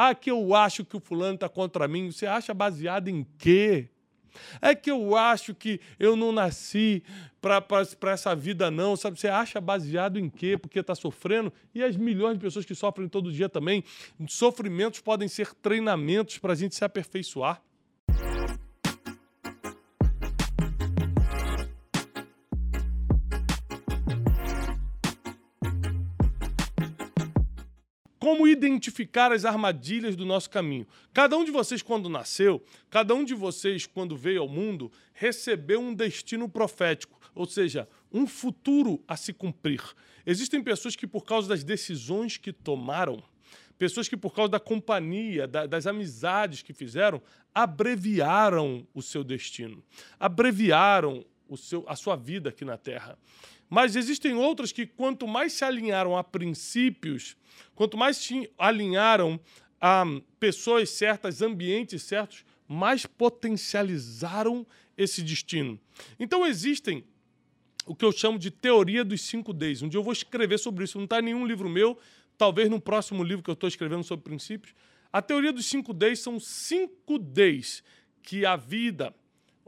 Ah, que eu acho que o fulano está contra mim. Você acha baseado em quê? É que eu acho que eu não nasci para essa vida, não. Sabe? Você acha baseado em quê? Porque está sofrendo? E as milhões de pessoas que sofrem todo dia também. Sofrimentos podem ser treinamentos para a gente se aperfeiçoar. Como identificar as armadilhas do nosso caminho. Cada um de vocês, quando nasceu, cada um de vocês, quando veio ao mundo, recebeu um destino profético, ou seja, um futuro a se cumprir. Existem pessoas que, por causa das decisões que tomaram, pessoas que, por causa da companhia, da, das amizades que fizeram, abreviaram o seu destino, abreviaram o seu, a sua vida aqui na Terra. Mas existem outras que, quanto mais se alinharam a princípios, quanto mais se alinharam a pessoas certas, ambientes certos, mais potencializaram esse destino. Então existem o que eu chamo de teoria dos cinco Ds. Um dia eu vou escrever sobre isso, não está em nenhum livro meu, talvez no próximo livro que eu estou escrevendo sobre princípios. A teoria dos cinco Ds são cinco Ds que a vida,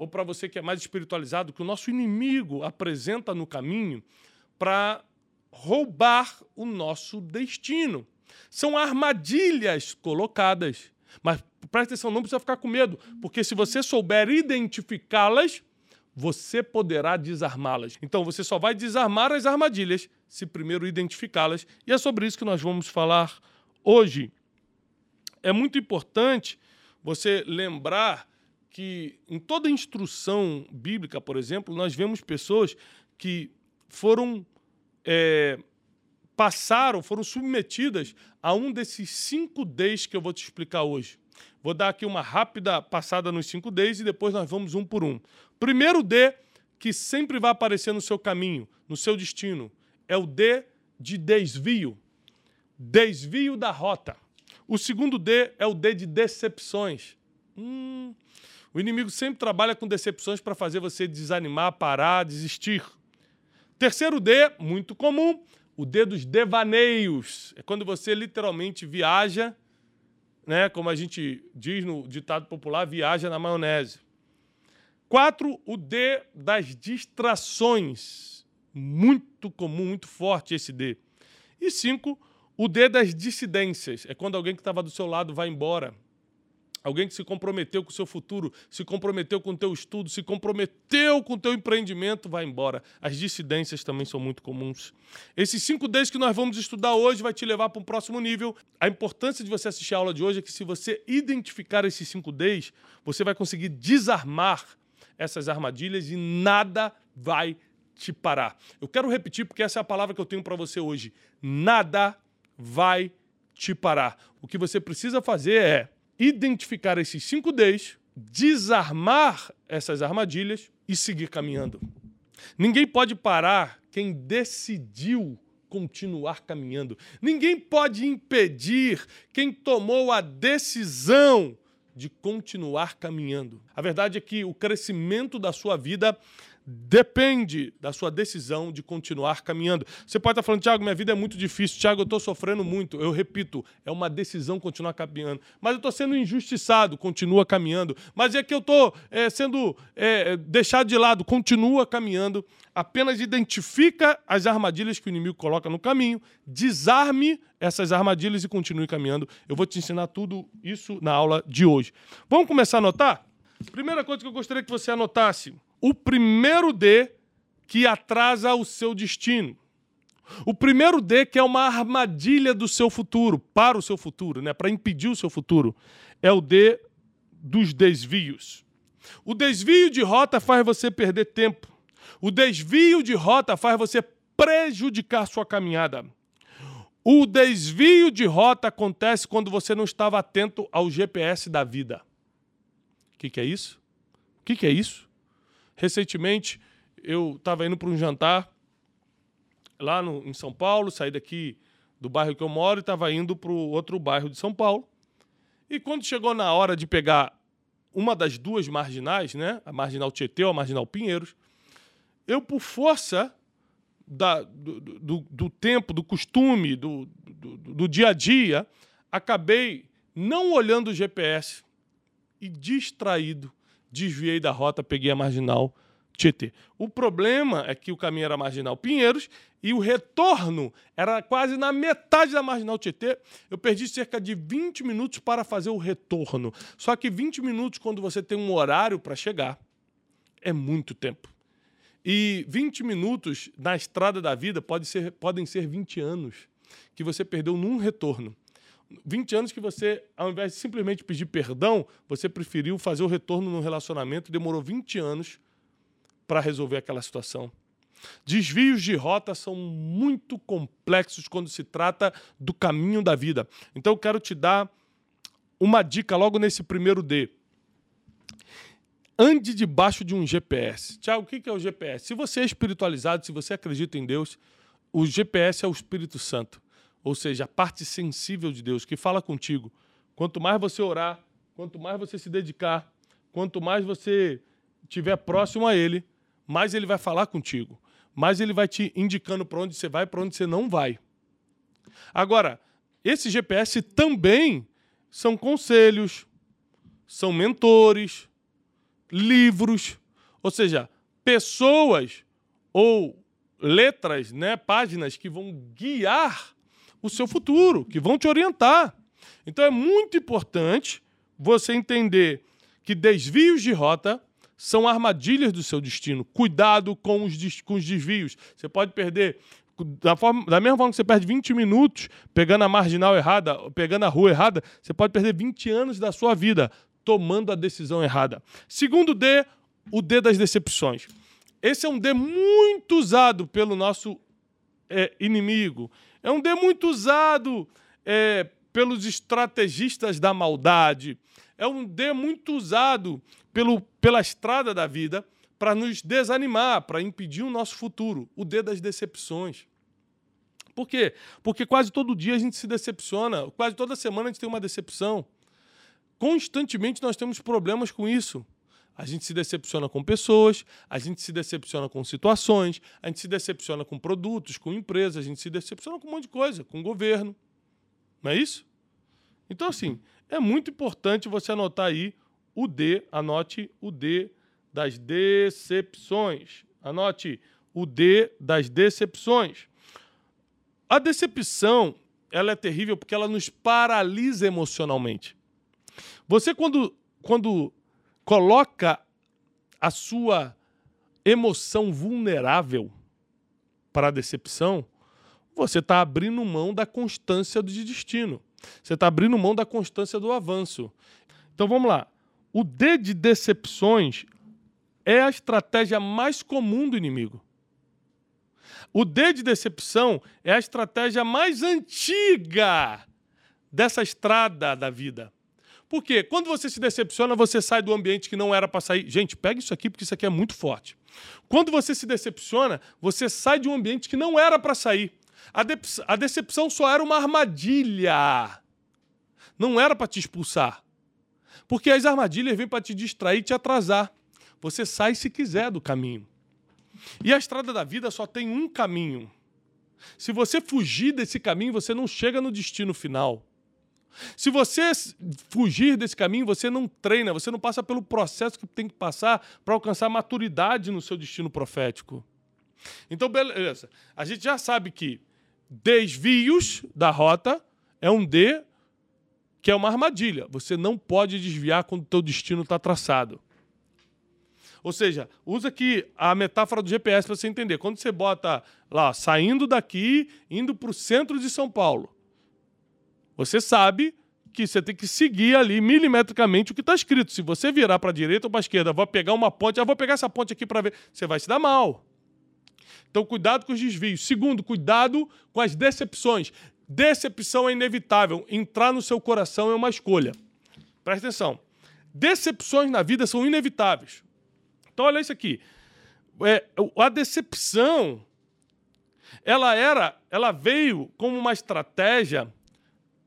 ou para você que é mais espiritualizado, que o nosso inimigo apresenta no caminho para roubar o nosso destino. São armadilhas colocadas. Mas presta atenção, não precisa ficar com medo, porque se você souber identificá-las, você poderá desarmá-las. Então você só vai desarmar as armadilhas se primeiro identificá-las. E é sobre isso que nós vamos falar hoje. É muito importante você lembrar que em toda instrução bíblica, por exemplo, nós vemos pessoas que foram é, passaram, foram submetidas a um desses cinco Ds que eu vou te explicar hoje. Vou dar aqui uma rápida passada nos cinco Ds e depois nós vamos um por um. Primeiro D que sempre vai aparecer no seu caminho, no seu destino, é o D de desvio. Desvio da rota. O segundo D é o D de decepções. Hum, o inimigo sempre trabalha com decepções para fazer você desanimar, parar, desistir. Terceiro D, muito comum, o D dos devaneios. É quando você literalmente viaja, né, como a gente diz no ditado popular, viaja na maionese. Quatro, o D das distrações. Muito comum, muito forte esse D. E cinco, o D das dissidências. É quando alguém que estava do seu lado vai embora, Alguém que se comprometeu com o seu futuro, se comprometeu com o teu estudo, se comprometeu com o teu empreendimento, vai embora. As dissidências também são muito comuns. Esses cinco Ds que nós vamos estudar hoje vai te levar para um próximo nível. A importância de você assistir a aula de hoje é que se você identificar esses cinco Ds, você vai conseguir desarmar essas armadilhas e nada vai te parar. Eu quero repetir porque essa é a palavra que eu tenho para você hoje. Nada vai te parar. O que você precisa fazer é identificar esses cinco Ds, desarmar essas armadilhas e seguir caminhando. Ninguém pode parar quem decidiu continuar caminhando. Ninguém pode impedir quem tomou a decisão de continuar caminhando. A verdade é que o crescimento da sua vida depende da sua decisão de continuar caminhando. Você pode estar falando, Tiago, minha vida é muito difícil, Tiago, eu estou sofrendo muito. Eu repito, é uma decisão continuar caminhando. Mas eu estou sendo injustiçado, continua caminhando. Mas é que eu estou é, sendo é, deixado de lado, continua caminhando. Apenas identifica as armadilhas que o inimigo coloca no caminho, desarme essas armadilhas e continue caminhando. Eu vou te ensinar tudo isso na aula de hoje. Vamos começar a anotar? Primeira coisa que eu gostaria que você anotasse o primeiro D que atrasa o seu destino. O primeiro D que é uma armadilha do seu futuro, para o seu futuro, né, para impedir o seu futuro, é o D dos desvios. O desvio de rota faz você perder tempo. O desvio de rota faz você prejudicar sua caminhada. O desvio de rota acontece quando você não estava atento ao GPS da vida. O que, que, é isso? O que, que é isso? Recentemente, eu estava indo para um jantar lá no, em São Paulo, saí daqui do bairro que eu moro e estava indo para o outro bairro de São Paulo. E quando chegou na hora de pegar uma das duas marginais, né, a marginal Tietê ou a marginal Pinheiros, eu, por força da, do, do, do, tempo, do costume, do, do, do dia a dia, acabei não olhando o GPS e distraído, desviei da rota, peguei a marginal Tietê. O problema é que o caminho era marginal Pinheiros e o retorno era quase na metade da marginal Tietê. Eu perdi cerca de 20 minutos para fazer o retorno. Só que 20 minutos, quando você tem um horário para chegar, é muito tempo. E 20 minutos na estrada da vida pode ser, podem ser 20 anos que você perdeu num retorno. 20 anos que você, ao invés de simplesmente pedir perdão, você preferiu fazer o retorno no relacionamento demorou 20 anos para resolver aquela situação. Desvios de rota são muito complexos quando se trata do caminho da vida. Então eu quero te dar uma dica logo nesse primeiro D. Ande debaixo de um GPS. Tiago, o que é o GPS? Se você é espiritualizado, se você acredita em Deus, o GPS é o Espírito Santo. Ou seja, a parte sensível de Deus que fala contigo. Quanto mais você orar, quanto mais você se dedicar, quanto mais você estiver próximo a Ele, mais ele vai falar contigo, mais ele vai te indicando para onde você vai para onde você não vai. Agora, esse GPS também são conselhos, são mentores, livros, ou seja, pessoas ou letras, né, páginas que vão guiar o seu futuro, que vão te orientar. Então é muito importante você entender que desvios de rota são armadilhas do seu destino. Cuidado com os, com os desvios. Você pode perder. Da, forma, da mesma forma que você perde 20 minutos pegando a marginal errada, pegando a rua errada, você pode perder 20 anos da sua vida tomando a decisão errada. Segundo D, o D das decepções. Esse é um D muito usado pelo nosso é, inimigo. É um D muito usado é, pelos estrategistas da maldade. É um D muito usado pelo, pela estrada da vida para nos desanimar, para impedir o nosso futuro, o D das decepções. Por quê? Porque quase todo dia a gente se decepciona, quase toda semana a gente tem uma decepção. Constantemente nós temos problemas com isso. A gente se decepciona com pessoas, a gente se decepciona com situações, a gente se decepciona com produtos, com empresas, a gente se decepciona com um monte de coisa, com o governo. Não é isso? Então, assim, é muito importante você anotar aí o D, anote o D das decepções. Anote o D das decepções. A decepção, ela é terrível porque ela nos paralisa emocionalmente. Você quando quando coloca a sua emoção vulnerável para a decepção, você está abrindo mão da constância de destino. Você está abrindo mão da constância do avanço. Então vamos lá. O D de decepções é a estratégia mais comum do inimigo. O D de decepção é a estratégia mais antiga dessa estrada da vida. Por quê? Quando você se decepciona, você sai do ambiente que não era para sair. Gente, pega isso aqui porque isso aqui é muito forte. Quando você se decepciona, você sai de um ambiente que não era para sair. A, de a decepção só era uma armadilha. Não era para te expulsar. Porque as armadilhas vêm para te distrair e te atrasar. Você sai se quiser do caminho. E a estrada da vida só tem um caminho. Se você fugir desse caminho, você não chega no destino final. Se você fugir desse caminho, você não treina, você não passa pelo processo que tem que passar para alcançar maturidade no seu destino profético. Então, beleza. A gente já sabe que desvios da rota é um D que é uma armadilha. Você não pode desviar quando o teu destino está traçado. Ou seja, usa aqui a metáfora do GPS para você entender. Quando você bota lá, saindo daqui, indo para o centro de São Paulo, você sabe que você tem que seguir ali milimetricamente o que está escrito. Se você virar para a direita ou para a esquerda, vou pegar uma ponte, ah, vou pegar essa ponte aqui para ver, você vai se dar mal. Então, cuidado com os desvios. Segundo, cuidado com as decepções. Decepção é inevitável. Entrar no seu coração é uma escolha. Presta atenção. Decepções na vida são inevitáveis. Então, olha isso aqui. É, a decepção, ela era, ela veio como uma estratégia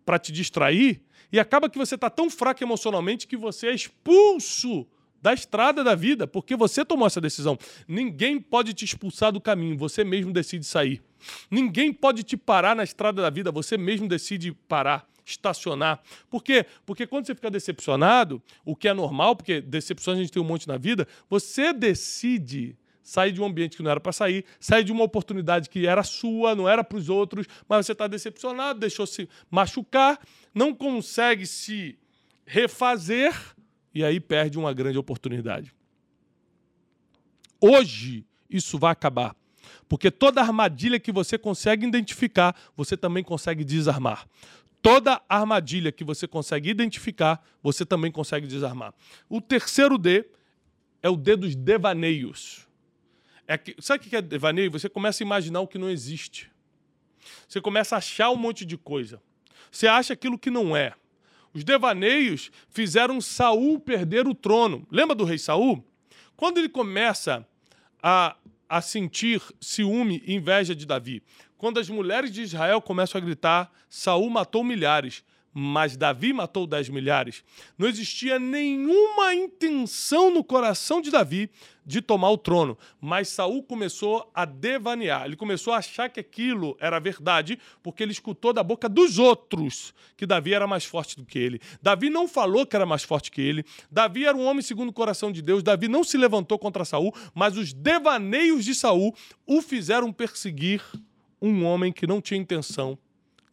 para te distrair e acaba que você está tão fraco emocionalmente que você é expulso da estrada da vida, porque você tomou essa decisão. Ninguém pode te expulsar do caminho, você mesmo decide sair. Ninguém pode te parar na estrada da vida, você mesmo decide parar. estacionar. Por quê? Porque quando você fica decepcionado, o que é normal, porque decepções a gente tem um monte na vida, você decide sair de um ambiente que não era para sair, sair de uma oportunidade que era sua, não era para os outros, mas você está decepcionado, deixou se machucar, não consegue se refazer e aí perde uma grande oportunidade. Hoje isso vai acabar. Porque toda armadilha que você consegue identificar, você também consegue desarmar. Toda armadilha que você consegue identificar, você também consegue desarmar. O terceiro D é o D dos devaneios. É que, sabe o que é devaneio? Você começa a imaginar o que não existe. Você começa a achar um monte de coisa. Você acha aquilo que não é. Os devaneios fizeram Saul perder o trono. Lembra do rei Saul? Quando ele começa a, a sentir ciúme e inveja de Davi, quando as mulheres de Israel começam a gritar: Saul matou milhares mas Davi matou dez milhares. Não existia nenhuma intenção no coração de Davi de tomar o trono, mas Saul começou a devanear. Ele começou a achar que aquilo era verdade, porque ele escutou da boca dos outros que Davi era mais forte do que ele. Davi não falou que era mais forte que ele. Davi era um homem segundo o coração de Deus. Davi não se levantou contra Saul, mas os devaneios de Saul o fizeram perseguir um homem que não tinha intenção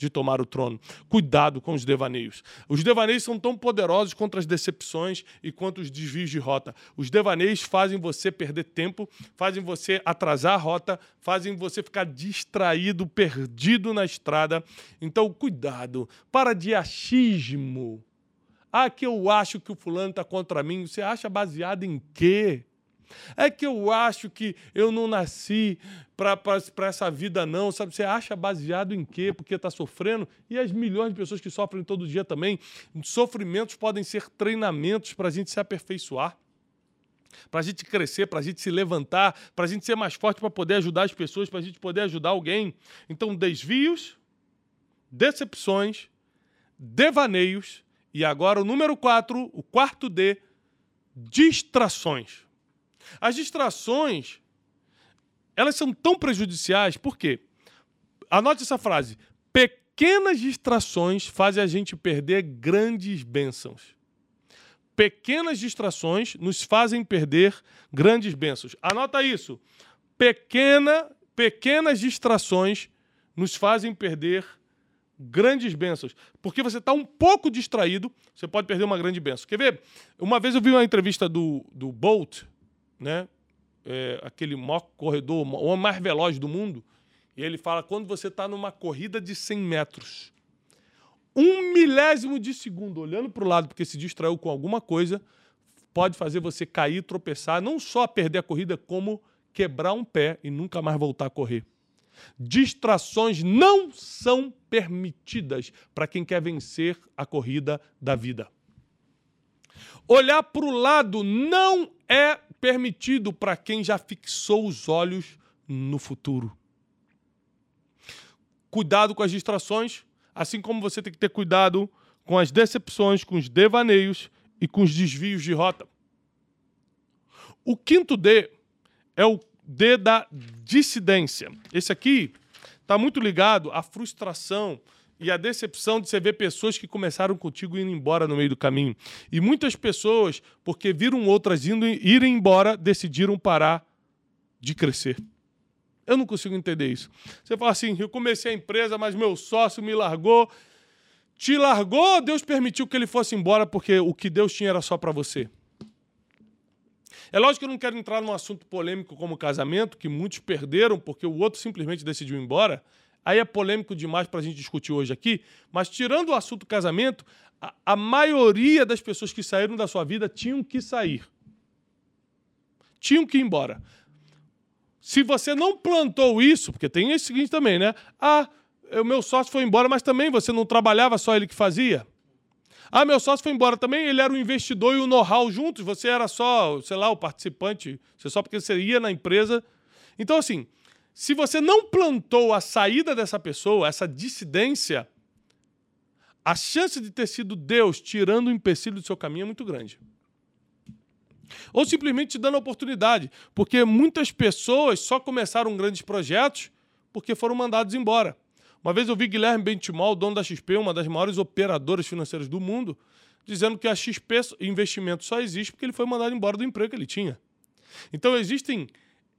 de tomar o trono. Cuidado com os devaneios. Os devaneios são tão poderosos contra as decepções e quanto os desvios de rota. Os devaneios fazem você perder tempo, fazem você atrasar a rota, fazem você ficar distraído, perdido na estrada. Então, cuidado. Para de achismo. Ah, que eu acho que o fulano está contra mim. Você acha baseado em quê? É que eu acho que eu não nasci para essa vida, não. Sabe? Você acha baseado em quê? Porque está sofrendo? E as milhões de pessoas que sofrem todo dia também. Sofrimentos podem ser treinamentos para a gente se aperfeiçoar. Para a gente crescer, para a gente se levantar, para a gente ser mais forte, para poder ajudar as pessoas, para a gente poder ajudar alguém. Então, desvios, decepções, devaneios e agora o número 4, o quarto D, distrações. As distrações, elas são tão prejudiciais, por quê? Anote essa frase. Pequenas distrações fazem a gente perder grandes bênçãos. Pequenas distrações nos fazem perder grandes bênçãos. Anota isso. Pequena, pequenas distrações nos fazem perder grandes bênçãos. Porque você está um pouco distraído, você pode perder uma grande bênção. Quer ver? Uma vez eu vi uma entrevista do, do Bolt, né? É, aquele maior corredor, o homem mais veloz do mundo, e ele fala: quando você está numa corrida de 100 metros, um milésimo de segundo olhando para o lado porque se distraiu com alguma coisa, pode fazer você cair, tropeçar, não só perder a corrida, como quebrar um pé e nunca mais voltar a correr. Distrações não são permitidas para quem quer vencer a corrida da vida. Olhar para o lado não é permitido para quem já fixou os olhos no futuro. Cuidado com as distrações, assim como você tem que ter cuidado com as decepções, com os devaneios e com os desvios de rota. O quinto D é o D da dissidência. Esse aqui está muito ligado à frustração, e a decepção de você ver pessoas que começaram contigo indo embora no meio do caminho. E muitas pessoas, porque viram outras indo irem embora, decidiram parar de crescer. Eu não consigo entender isso. Você fala assim: eu comecei a empresa, mas meu sócio me largou. Te largou, Deus permitiu que ele fosse embora porque o que Deus tinha era só para você. É lógico que eu não quero entrar num assunto polêmico como casamento, que muitos perderam porque o outro simplesmente decidiu ir embora. Aí é polêmico demais para a gente discutir hoje aqui, mas tirando o assunto casamento, a, a maioria das pessoas que saíram da sua vida tinham que sair. Tinham que ir embora. Se você não plantou isso, porque tem esse seguinte também, né? Ah, o meu sócio foi embora, mas também você não trabalhava só ele que fazia. Ah, meu sócio foi embora também, ele era o investidor e o know-how juntos, você era só, sei lá, o participante, você só porque você ia na empresa. Então, assim, se você não plantou a saída dessa pessoa, essa dissidência, a chance de ter sido Deus tirando o empecilho do seu caminho é muito grande. Ou simplesmente te dando oportunidade, porque muitas pessoas só começaram grandes projetos porque foram mandados embora. Uma vez eu vi Guilherme Bentimol, dono da XP, uma das maiores operadoras financeiras do mundo, dizendo que a XP investimento só existe porque ele foi mandado embora do emprego que ele tinha. Então existem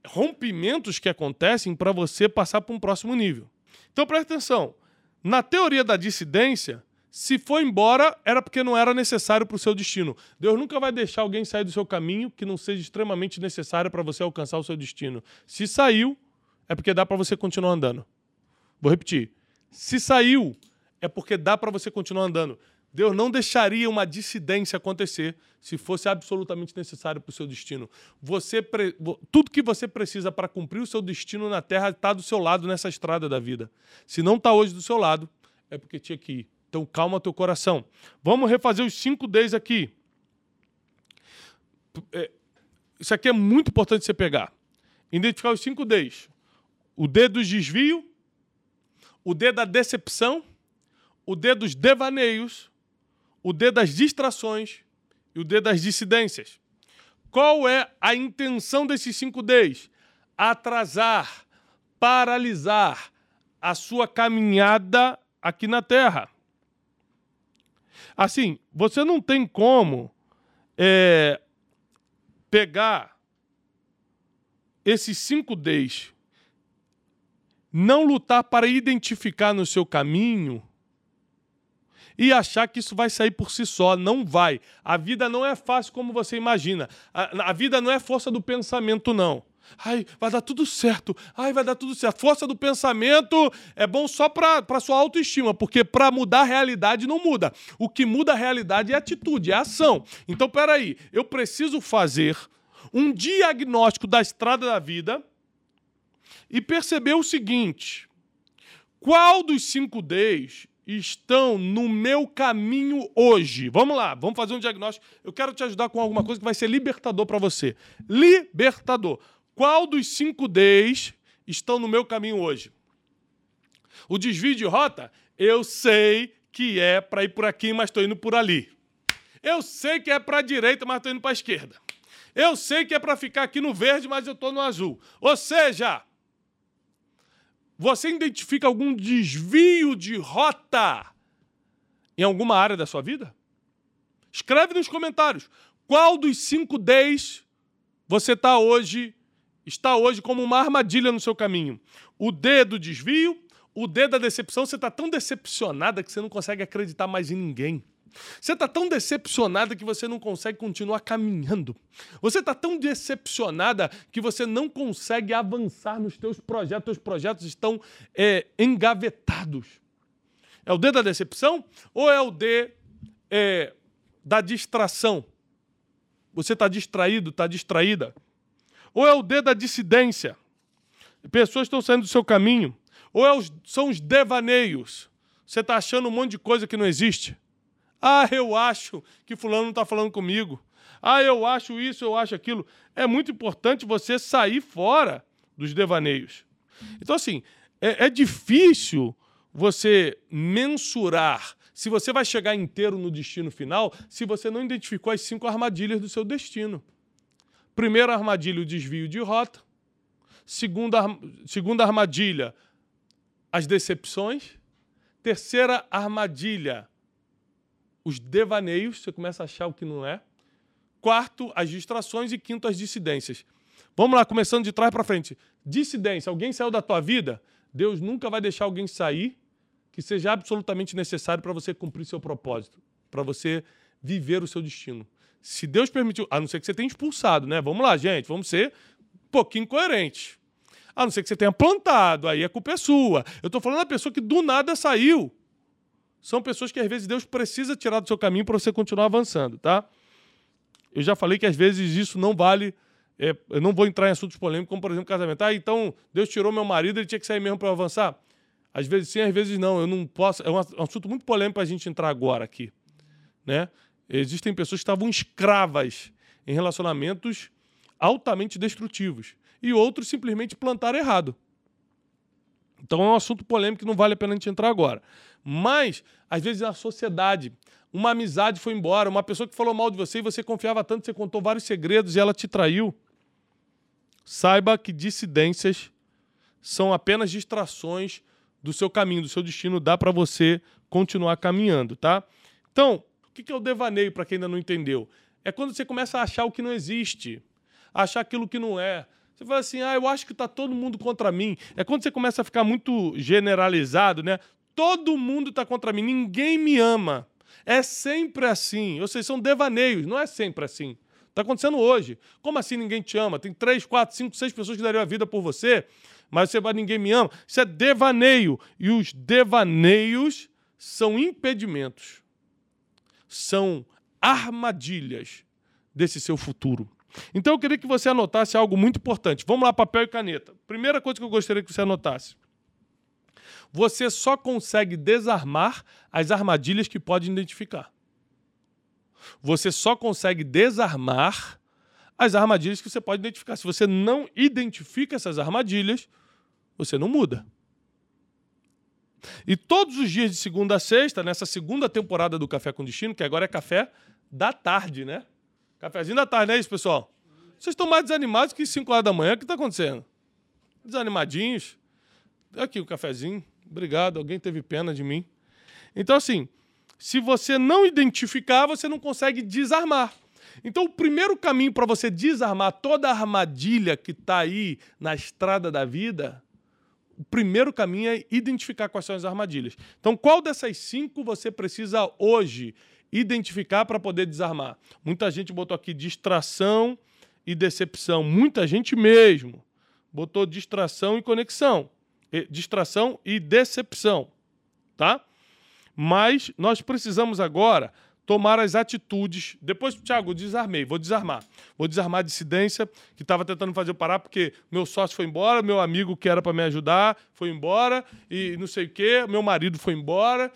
rompimentos que acontecem para você passar para um próximo nível. Então presta atenção. Na teoria da dissidência, se foi embora, era porque não era necessário para o seu destino. Deus nunca vai deixar alguém sair do seu caminho que não seja extremamente necessário para você alcançar o seu destino. Se saiu, é porque dá para você continuar andando. Vou repetir. Se saiu, é porque dá para você continuar andando. Deus não deixaria uma dissidência acontecer se fosse absolutamente necessário para o seu destino. Você. Tudo que você precisa para cumprir o seu destino na Terra está do seu lado nessa estrada da vida. Se não está hoje do seu lado, é porque tinha que ir. Então calma teu coração. Vamos refazer os cinco Ds aqui. É, isso aqui é muito importante você pegar. Identificar os cinco Ds. O D dos desvio, o D da decepção, o D dos devaneios, o D das distrações e o D das dissidências. Qual é a intenção desses cinco Ds? Atrasar, paralisar a sua caminhada aqui na Terra. Assim, você não tem como é, pegar esses cinco Ds, não lutar para identificar no seu caminho e achar que isso vai sair por si só. Não vai. A vida não é fácil como você imagina. A, a vida não é força do pensamento, não. Ai, vai dar tudo certo. Ai, vai dar tudo certo. Força do pensamento é bom só para sua autoestima, porque para mudar a realidade não muda. O que muda a realidade é a atitude, é a ação. Então, peraí, eu preciso fazer um diagnóstico da estrada da vida e perceber o seguinte: qual dos cinco Ds estão no meu caminho hoje? Vamos lá, vamos fazer um diagnóstico. Eu quero te ajudar com alguma coisa que vai ser libertador para você. Libertador. Qual dos cinco Ds estão no meu caminho hoje? O desvio de rota, eu sei que é para ir por aqui, mas estou indo por ali. Eu sei que é para a direita, mas estou indo para a esquerda. Eu sei que é para ficar aqui no verde, mas eu estou no azul. Ou seja, você identifica algum desvio de rota em alguma área da sua vida? Escreve nos comentários. Qual dos cinco Ds você está hoje está hoje como uma armadilha no seu caminho? O D do desvio, o D da decepção. Você está tão decepcionada que você não consegue acreditar mais em ninguém. Você está tão decepcionada que você não consegue continuar caminhando. Você está tão decepcionada que você não consegue avançar nos teus projetos. Teus projetos estão é, engavetados. É o D da decepção ou é o D é, da distração? Você está distraído, está distraída? Ou é o D da dissidência? Pessoas estão saindo do seu caminho. Ou é os, são os devaneios? Você está achando um monte de coisa que não existe? Ah, eu acho que fulano não está falando comigo. Ah, eu acho isso, eu acho aquilo. É muito importante você sair fora dos devaneios. Então, assim, é, é difícil você mensurar se você vai chegar inteiro no destino final se você não identificou as cinco armadilhas do seu destino. Primeira armadilha, o desvio de rota. Segunda, segunda armadilha, as decepções. Terceira armadilha, os devaneios, você começa a achar o que não é. Quarto, as distrações. E quinto, as dissidências. Vamos lá, começando de trás para frente. Dissidência. Alguém saiu da tua vida? Deus nunca vai deixar alguém sair que seja absolutamente necessário para você cumprir seu propósito, para você viver o seu destino. Se Deus permitiu, a não ser que você tenha expulsado, né? Vamos lá, gente, vamos ser um pouquinho coerentes. A não ser que você tenha plantado, aí a culpa é sua. Eu estou falando da pessoa que do nada saiu são pessoas que às vezes Deus precisa tirar do seu caminho para você continuar avançando, tá? Eu já falei que às vezes isso não vale. É, eu não vou entrar em assuntos polêmicos, como por exemplo casamento. Ah, então Deus tirou meu marido, ele tinha que sair mesmo para avançar. Às vezes sim, às vezes não. Eu não posso. É um assunto muito polêmico para a gente entrar agora aqui, né? Existem pessoas que estavam escravas em relacionamentos altamente destrutivos e outros simplesmente plantaram errado. Então é um assunto polêmico que não vale a pena a gente entrar agora. Mas, às vezes, a sociedade, uma amizade foi embora, uma pessoa que falou mal de você e você confiava tanto, você contou vários segredos e ela te traiu. Saiba que dissidências são apenas distrações do seu caminho, do seu destino, dá para você continuar caminhando, tá? Então, o que é o devaneio, para quem ainda não entendeu? É quando você começa a achar o que não existe, achar aquilo que não é. Você fala assim, ah, eu acho que está todo mundo contra mim. É quando você começa a ficar muito generalizado, né? Todo mundo está contra mim, ninguém me ama. É sempre assim. Ou seja, são devaneios, não é sempre assim. Está acontecendo hoje. Como assim ninguém te ama? Tem três, quatro, cinco, seis pessoas que dariam a vida por você, mas você vai, ninguém me ama. Isso é devaneio. E os devaneios são impedimentos, são armadilhas desse seu futuro. Então eu queria que você anotasse algo muito importante. Vamos lá, papel e caneta. Primeira coisa que eu gostaria que você anotasse. Você só consegue desarmar as armadilhas que pode identificar. Você só consegue desarmar as armadilhas que você pode identificar. Se você não identifica essas armadilhas, você não muda. E todos os dias de segunda a sexta, nessa segunda temporada do Café com Destino, que agora é café da tarde, né? Cafézinho da tarde, não é isso, pessoal? Vocês estão mais desanimados que 5 horas da manhã. O que está acontecendo? Desanimadinhos. Aqui o cafezinho. Obrigado, alguém teve pena de mim. Então, assim, se você não identificar, você não consegue desarmar. Então, o primeiro caminho para você desarmar toda a armadilha que está aí na estrada da vida, o primeiro caminho é identificar quais são as armadilhas. Então, qual dessas cinco você precisa hoje identificar para poder desarmar? Muita gente botou aqui distração e decepção. Muita gente mesmo botou distração e conexão distração e decepção, tá? Mas nós precisamos agora tomar as atitudes. Depois, Thiago, desarmei, vou desarmar. Vou desarmar a dissidência que estava tentando fazer eu parar porque meu sócio foi embora, meu amigo que era para me ajudar foi embora e não sei o quê, meu marido foi embora.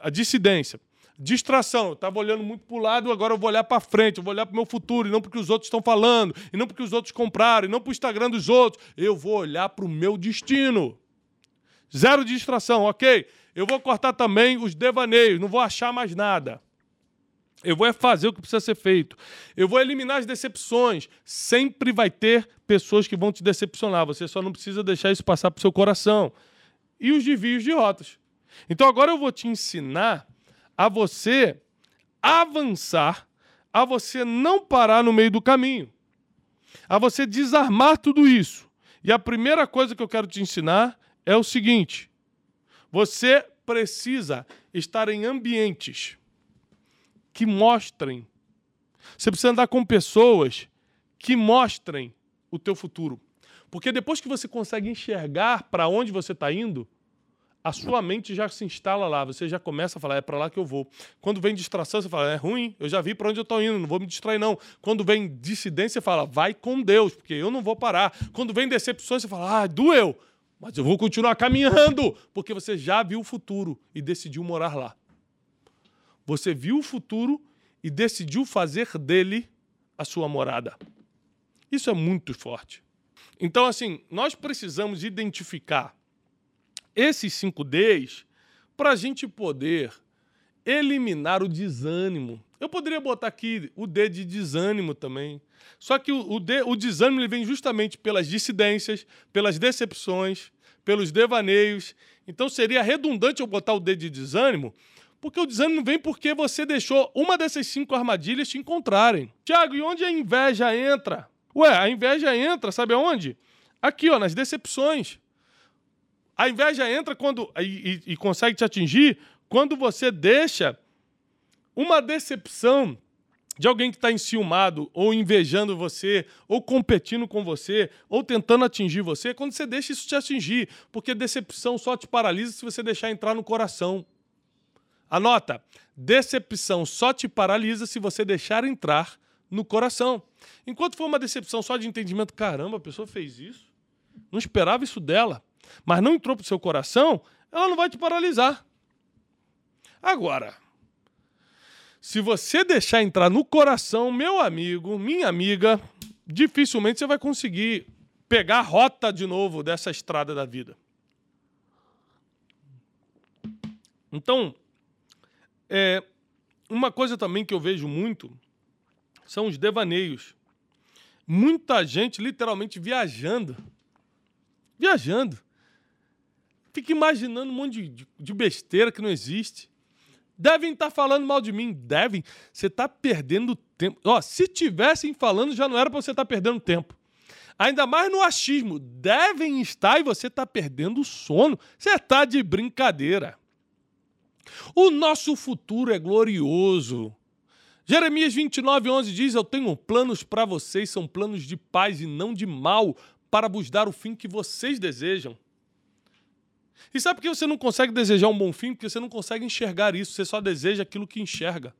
A dissidência. Distração, eu estava olhando muito para o lado, agora eu vou olhar para frente, eu vou olhar para o meu futuro, e não porque os outros estão falando, e não porque os outros compraram, e não para o Instagram dos outros. Eu vou olhar para o meu destino. Zero distração, ok? Eu vou cortar também os devaneios, não vou achar mais nada. Eu vou é fazer o que precisa ser feito. Eu vou eliminar as decepções. Sempre vai ter pessoas que vão te decepcionar. Você só não precisa deixar isso passar para o seu coração. E os desvios de rotas. Então agora eu vou te ensinar a você avançar, a você não parar no meio do caminho, a você desarmar tudo isso. E a primeira coisa que eu quero te ensinar é o seguinte: você precisa estar em ambientes que mostrem. Você precisa andar com pessoas que mostrem o teu futuro. Porque depois que você consegue enxergar para onde você está indo, a sua mente já se instala lá, você já começa a falar, é para lá que eu vou. Quando vem distração, você fala, é ruim, eu já vi para onde eu estou indo, não vou me distrair não. Quando vem dissidência, você fala, vai com Deus, porque eu não vou parar. Quando vem decepções, você fala, ah, doeu, mas eu vou continuar caminhando, porque você já viu o futuro e decidiu morar lá. Você viu o futuro e decidiu fazer dele a sua morada. Isso é muito forte. Então, assim, nós precisamos identificar esses cinco Ds para a gente poder eliminar o desânimo. Eu poderia botar aqui o D de desânimo também. Só que o, o, D, o desânimo ele vem justamente pelas dissidências, pelas decepções, pelos devaneios. Então seria redundante eu botar o D de desânimo, porque o desânimo vem porque você deixou uma dessas cinco armadilhas te encontrarem. Tiago, e onde a inveja entra? Ué, a inveja entra, sabe aonde? Aqui, ó, nas decepções. A inveja entra quando e, e, e consegue te atingir quando você deixa uma decepção de alguém que está enciumado, ou invejando você, ou competindo com você, ou tentando atingir você, quando você deixa isso te atingir. Porque decepção só te paralisa se você deixar entrar no coração. Anota: decepção só te paralisa se você deixar entrar no coração. Enquanto for uma decepção só de entendimento, caramba, a pessoa fez isso, não esperava isso dela mas não entrou para o seu coração, ela não vai te paralisar. Agora, se você deixar entrar no coração, meu amigo, minha amiga, dificilmente você vai conseguir pegar a rota de novo dessa estrada da vida. Então, é, uma coisa também que eu vejo muito são os devaneios. Muita gente literalmente viajando. Viajando fica imaginando um monte de, de besteira que não existe. Devem estar tá falando mal de mim. Devem. Você está perdendo tempo. Ó, se tivessem falando, já não era para você estar tá perdendo tempo. Ainda mais no achismo. Devem estar e você está perdendo o sono. Você está de brincadeira. O nosso futuro é glorioso. Jeremias 29, 11 diz: Eu tenho planos para vocês, são planos de paz e não de mal, para vos dar o fim que vocês desejam. E sabe por que você não consegue desejar um bom fim? Porque você não consegue enxergar isso, você só deseja aquilo que enxerga.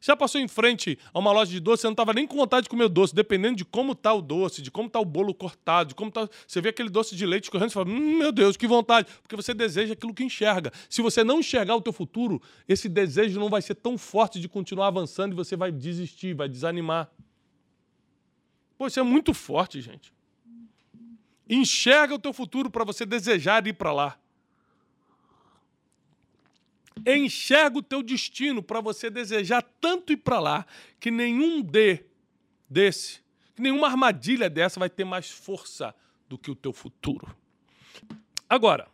Já passou em frente a uma loja de doce, você não estava nem com vontade de comer o doce, dependendo de como está o doce, de como está o bolo cortado, de como tá... Você vê aquele doce de leite correndo e fala, hum, meu Deus, que vontade, porque você deseja aquilo que enxerga. Se você não enxergar o teu futuro, esse desejo não vai ser tão forte de continuar avançando e você vai desistir, vai desanimar. Pô, isso é muito forte, gente. Enxerga o teu futuro para você desejar ir para lá. Enxerga o teu destino para você desejar tanto ir para lá que nenhum D desse, que nenhuma armadilha dessa vai ter mais força do que o teu futuro. Agora,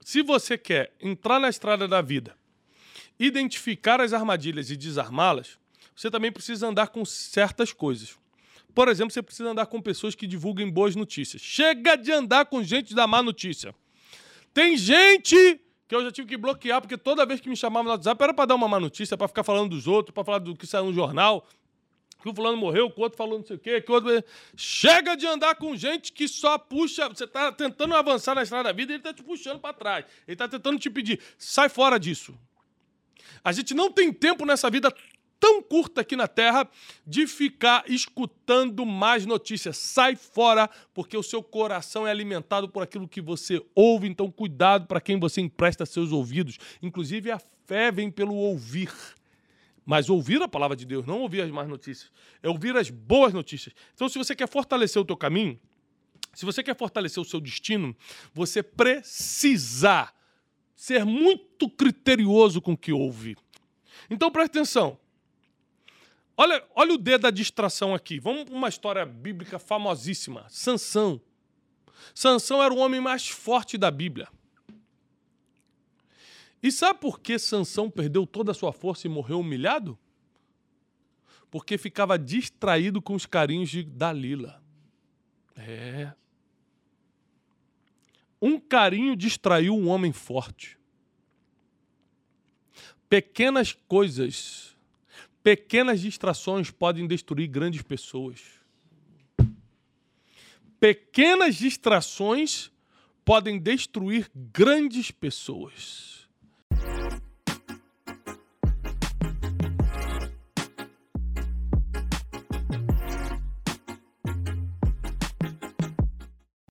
se você quer entrar na estrada da vida, identificar as armadilhas e desarmá-las, você também precisa andar com certas coisas. Por exemplo, você precisa andar com pessoas que divulguem boas notícias. Chega de andar com gente da má notícia. Tem gente que eu já tive que bloquear, porque toda vez que me chamava no WhatsApp era para dar uma má notícia, para ficar falando dos outros, para falar do que saiu no jornal, que o fulano morreu, que o outro falou não sei o quê, que o outro... Chega de andar com gente que só puxa... Você está tentando avançar na estrada da vida e ele está te puxando para trás. Ele está tentando te pedir, sai fora disso. A gente não tem tempo nessa vida tão curta aqui na Terra de ficar escutando mais notícias. Sai fora, porque o seu coração é alimentado por aquilo que você ouve. Então, cuidado para quem você empresta seus ouvidos. Inclusive, a fé vem pelo ouvir. Mas ouvir a palavra de Deus, não ouvir as más notícias. É ouvir as boas notícias. Então, se você quer fortalecer o teu caminho, se você quer fortalecer o seu destino, você precisa ser muito criterioso com o que ouve. Então preste atenção. Olha, olha o dedo da distração aqui. Vamos para uma história bíblica famosíssima. Sansão. Sansão era o homem mais forte da Bíblia. E sabe por que Sansão perdeu toda a sua força e morreu humilhado? Porque ficava distraído com os carinhos de Dalila. É. Um carinho distraiu um homem forte. Pequenas coisas Pequenas distrações podem destruir grandes pessoas. Pequenas distrações podem destruir grandes pessoas.